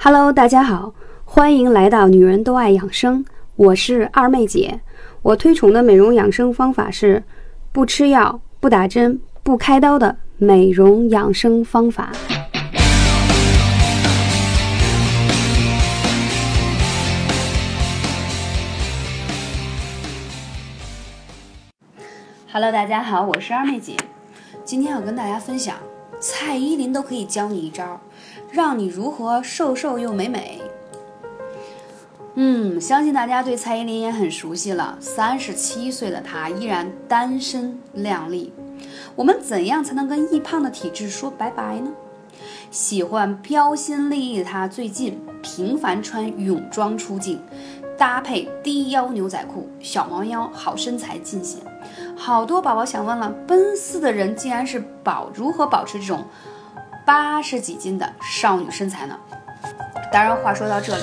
Hello，大家好，欢迎来到女人都爱养生，我是二妹姐。我推崇的美容养生方法是不吃药、不打针、不开刀的美容养生方法。Hello，大家好，我是二妹姐。今天要跟大家分享，蔡依林都可以教你一招，让你如何瘦瘦又美美。嗯，相信大家对蔡依林也很熟悉了。三十七岁的她依然单身靓丽。我们怎样才能跟易胖的体质说拜拜呢？喜欢标新立异的她最近频繁穿泳装出镜，搭配低腰牛仔裤、小蛮腰，好身材尽显。好多宝宝想问了，奔四的人竟然是保如何保持这种八十几斤的少女身材呢？当然，话说到这里。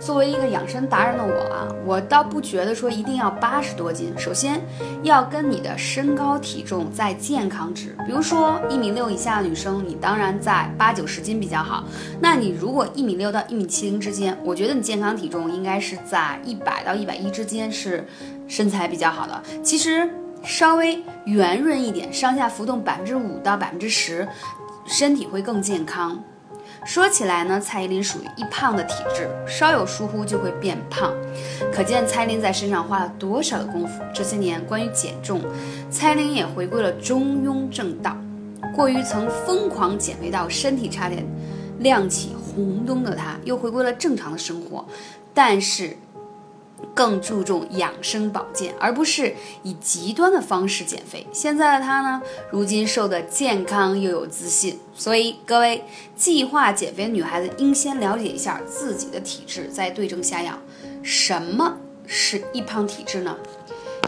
作为一个养生达人的我啊，我倒不觉得说一定要八十多斤。首先要跟你的身高体重在健康值，比如说一米六以下的女生，你当然在八九十斤比较好。那你如果一米六到一米七零之间，我觉得你健康体重应该是在一百到一百一之间，是身材比较好的。其实稍微圆润一点，上下浮动百分之五到百分之十，身体会更健康。说起来呢，蔡依林属于易胖的体质，稍有疏忽就会变胖，可见蔡依林在身上花了多少的功夫。这些年，关于减重，蔡依林也回归了中庸正道。过于曾疯狂减肥到身体差点亮起红灯的她，又回归了正常的生活，但是。更注重养生保健，而不是以极端的方式减肥。现在的她呢，如今瘦得健康又有自信。所以各位计划减肥的女孩子，应先了解一下自己的体质，再对症下药。什么是易胖体质呢？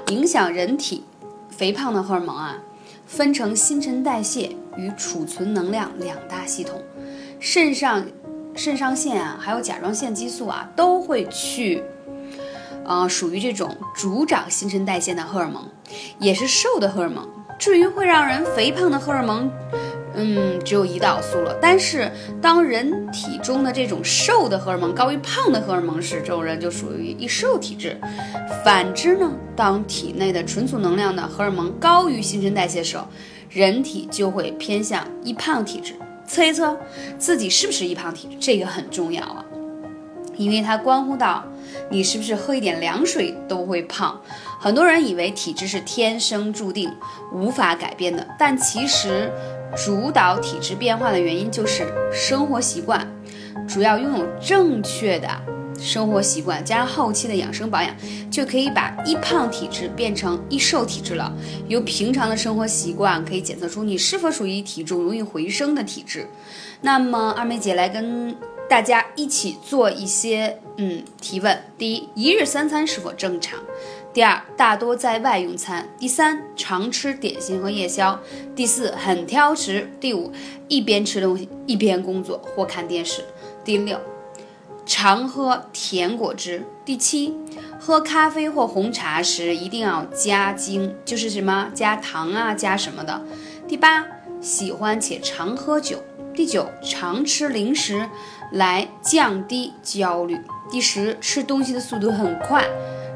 影响人体肥胖的荷尔蒙啊，分成新陈代谢与储存能量两大系统。肾上肾上腺啊，还有甲状腺激素啊，都会去。呃，属于这种主掌新陈代谢的荷尔蒙，也是瘦的荷尔蒙。至于会让人肥胖的荷尔蒙，嗯，只有胰岛素了。但是，当人体中的这种瘦的荷尔蒙高于胖的荷尔蒙时，这种人就属于易瘦体质。反之呢，当体内的存储能量的荷尔蒙高于新陈代谢时候，人体就会偏向易胖体质。测一测自己是不是易胖体质，这个很重要啊，因为它关乎到。你是不是喝一点凉水都会胖？很多人以为体质是天生注定、无法改变的，但其实主导体质变化的原因就是生活习惯。主要拥有正确的生活习惯，加上后期的养生保养，就可以把易胖体质变成易瘦体质了。由平常的生活习惯可以检测出你是否属于体重容易回升的体质。那么二妹姐来跟。大家一起做一些嗯提问：第一，一日三餐是否正常？第二，大多在外用餐？第三，常吃点心和夜宵？第四，很挑食？第五，一边吃东西一边工作或看电视？第六，常喝甜果汁？第七，喝咖啡或红茶时一定要加精，就是什么加糖啊加什么的？第八，喜欢且常喝酒？第九，常吃零食。来降低焦虑。第十，吃东西的速度很快。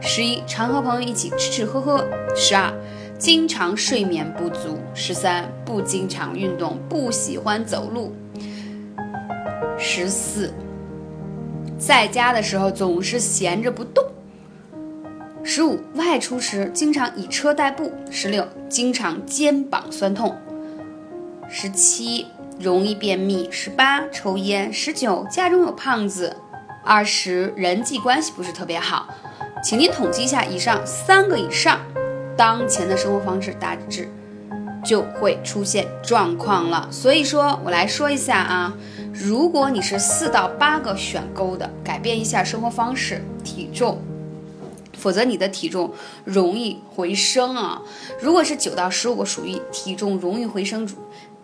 十一，常和朋友一起吃吃喝喝。十二，经常睡眠不足。十三，不经常运动，不喜欢走路。十四，在家的时候总是闲着不动。十五，外出时经常以车代步。十六，经常肩膀酸痛。十七。容易便秘，十八抽烟，十九家中有胖子，二十人际关系不是特别好，请您统计一下以上三个以上，当前的生活方式大致就会出现状况了。所以说我来说一下啊，如果你是四到八个选勾的，改变一下生活方式，体重，否则你的体重容易回升啊。如果是九到十五个，属于体重容易回升主。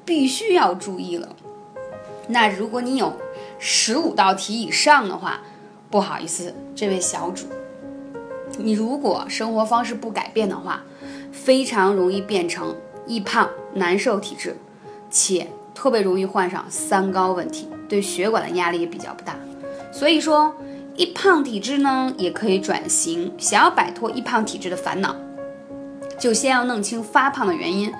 必须要注意了。那如果你有十五道题以上的话，不好意思，这位小主，你如果生活方式不改变的话，非常容易变成易胖难受体质，且特别容易患上三高问题，对血管的压力也比较不大。所以说，易胖体质呢也可以转型。想要摆脱易胖体质的烦恼，就先要弄清发胖的原因。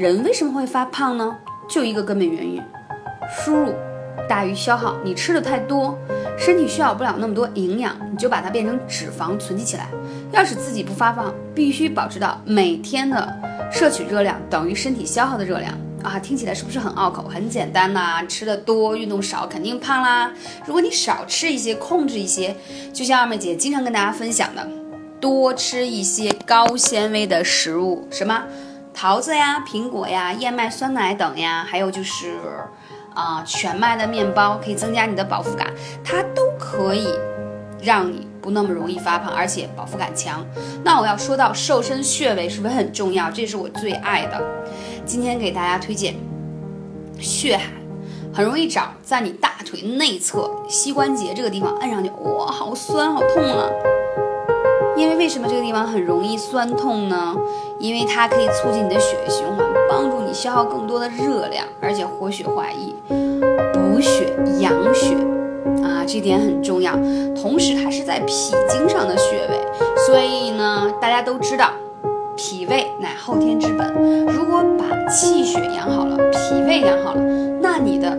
人为什么会发胖呢？就一个根本原因：输入大于消耗。你吃的太多，身体需要不了那么多营养，你就把它变成脂肪存积起来。要使自己不发胖，必须保持到每天的摄取热量等于身体消耗的热量。啊，听起来是不是很拗口？很简单呐，吃的多，运动少，肯定胖啦。如果你少吃一些，控制一些，就像二妹姐经常跟大家分享的，多吃一些高纤维的食物，什么桃子呀、苹果呀、燕麦酸奶等呀，还有就是啊全麦的面包，可以增加你的饱腹感，它都可以让你不那么容易发胖，而且饱腹感强。那我要说到瘦身穴位是不是很重要？这是我最爱的。今天给大家推荐血海，很容易找，在你大腿内侧膝关节这个地方按上去，哇，好酸好痛啊！为为什么这个地方很容易酸痛呢？因为它可以促进你的血液循环，帮助你消耗更多的热量，而且活血化瘀、补血养血啊，这点很重要。同时，它是在脾经上的穴位，所以呢，大家都知道。脾胃乃后天之本，如果把气血养好了，脾胃养好了，那你的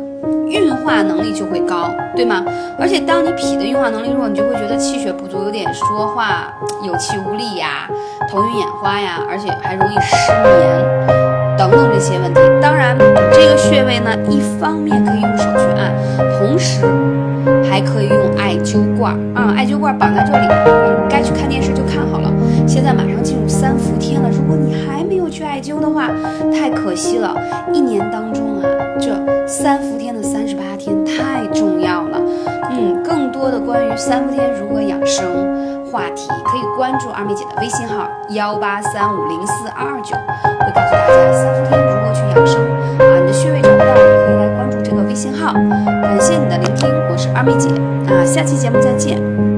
能力就会高，对吗？而且当你脾的运化能力弱，你就会觉得气血不足，有点说话有气无力呀，头晕眼花呀，而且还容易失眠等等这些问题。当然，这个穴位呢，一方面可以用手去按，同时还可以用艾灸罐啊，艾灸罐绑在这里，你该去看电视就看好了。现在马上进入三伏天了，如果你还没有去艾灸的话，太可惜了。一年当中，这三伏天的三十八天太重要了。嗯，更多的关于三伏天如何养生话题，可以关注二妹姐的微信号幺八三五零四二二九，会告诉大家三伏天如何去养生啊。你的穴位找不到，可以来关注这个微信号。感谢你的聆听，我是二妹姐啊，下期节目再见。